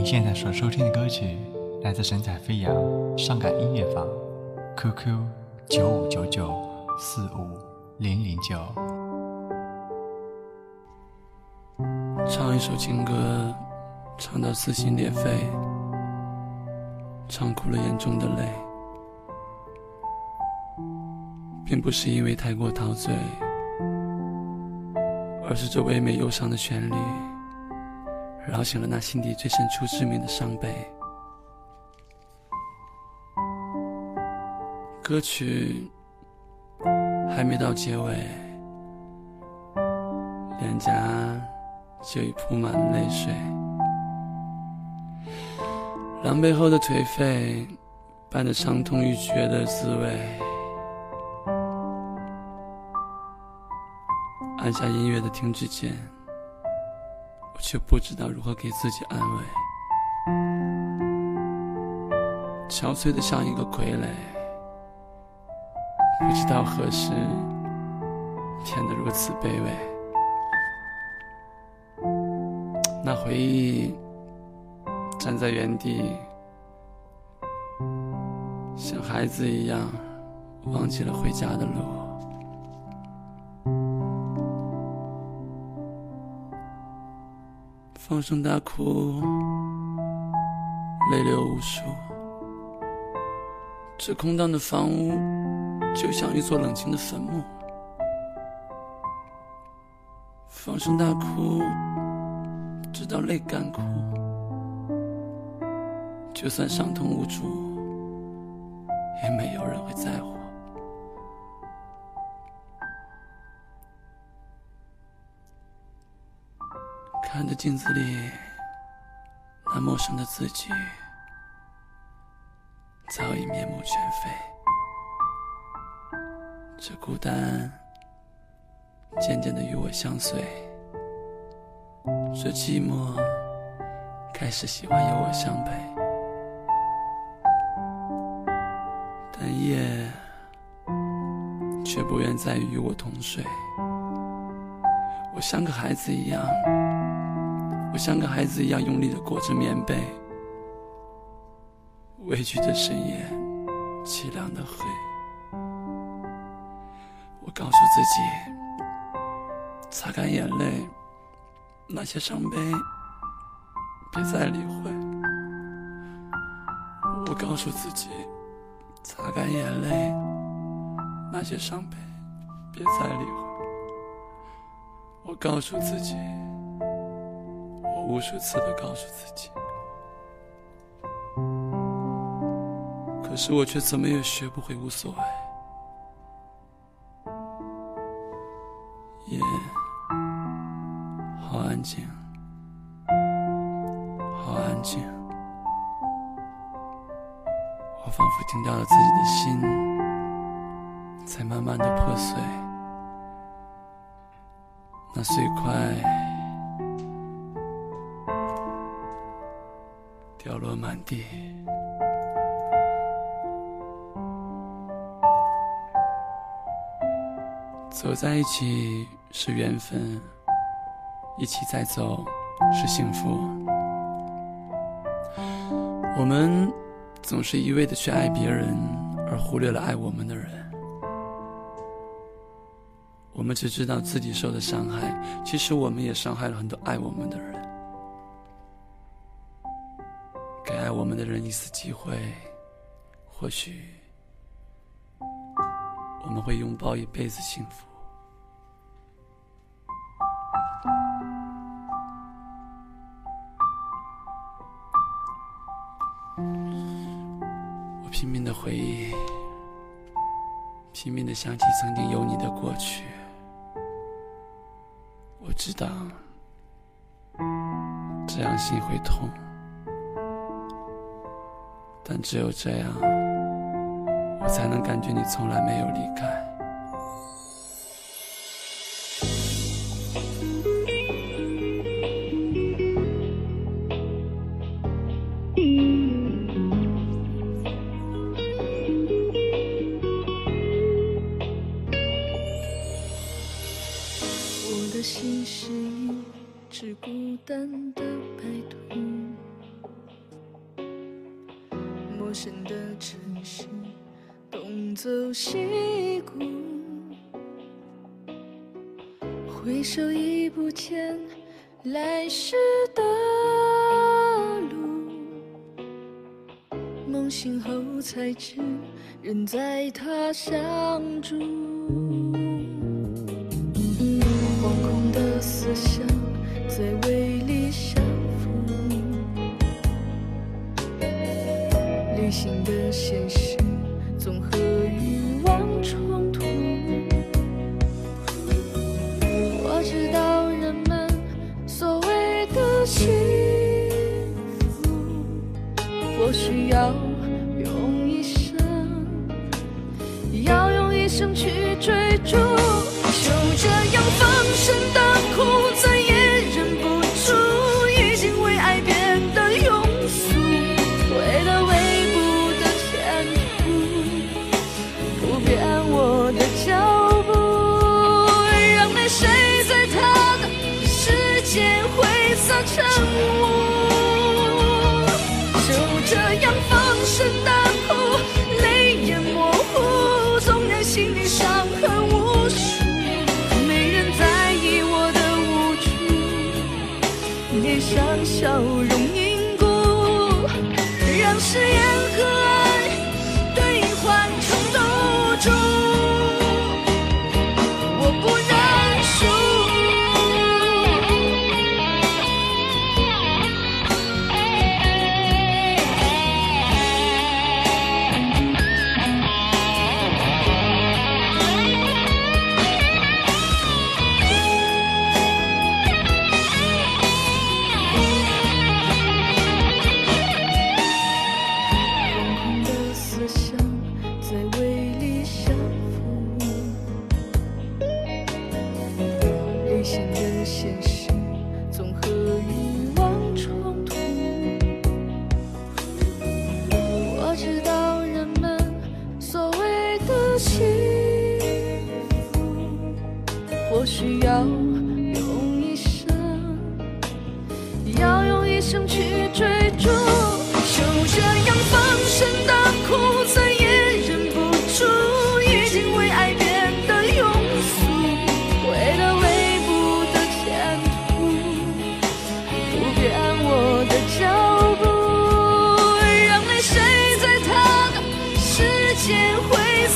您现在所收听的歌曲来自神采飞扬上感音乐坊，QQ 九五九九四五零零九。唱一首情歌，唱到撕心裂肺，唱哭了眼中的泪，并不是因为太过陶醉，而是这唯美忧伤的旋律。扰醒了那心底最深处致命的伤悲。歌曲还没到结尾，脸颊就已铺满了泪水。狼狈后的颓废，伴着伤痛欲绝的滋味。按下音乐的停止键。却不知道如何给自己安慰，憔悴的像一个傀儡，不知道何时变得如此卑微。那回忆站在原地，像孩子一样忘记了回家的路。放声大哭，泪流无数。这空荡的房屋，就像一座冷清的坟墓。放声大哭，直到泪干枯。就算伤痛无助，也没有人会在乎。看着镜子里那陌生的自己，早已面目全非。这孤单渐渐的与我相随，这寂寞开始喜欢有我相陪。但夜却不愿再与我同睡，我像个孩子一样。我像个孩子一样用力的裹着棉被，畏惧着深夜凄凉的黑。我告诉自己，擦干眼泪，那些伤悲别再理会。我告诉自己，擦干眼泪，那些伤悲别再理会。我告诉自己。无数次的告诉自己，可是我却怎么也学不会无所谓。夜好安静，好安静，我仿佛听到了自己的心在慢慢的破碎，那碎块。掉落满地，走在一起是缘分，一起再走是幸福。我们总是一味的去爱别人，而忽略了爱我们的人。我们只知道自己受的伤害，其实我们也伤害了很多爱我们的人。给爱我们的人一次机会，或许我们会拥抱一辈子幸福。我拼命的回忆，拼命的想起曾经有你的过去。我知道，这样心会痛。但只有这样，我才能感觉你从来没有离开。的城市，东走西顾，回首已不见来时的路。梦醒后才知，人在他乡住。惶恐的思想在为现实总和欲望冲突。我知道人们所谓的幸福，或许要这样放声大哭，泪眼模糊，纵然心里伤痕无数，没人在意我的无助，脸上笑容凝固，让誓言现实总和欲望冲突。我知道人们所谓的幸福，或许要用一生。要用一生去追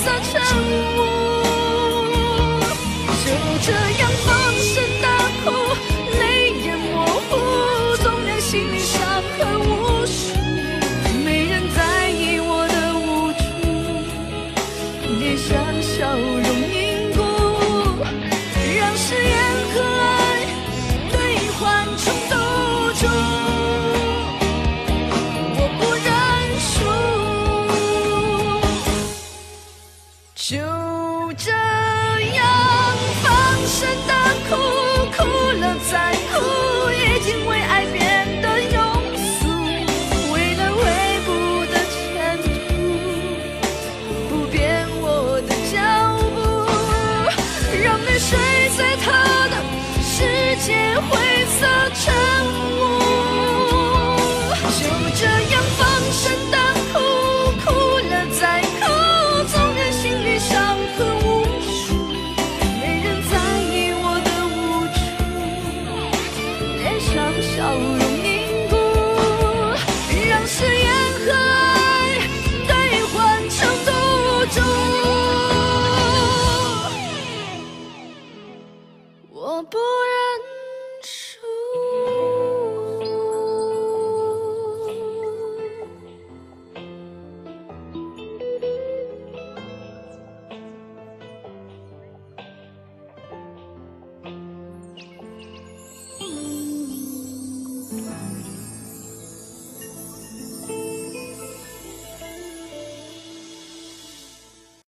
挥洒成雾。就这样放声大哭，泪眼模糊，纵然心里伤痕无数，没人在意我的无助，脸上笑容凝固，让誓言和爱兑换成赌注，灰色尘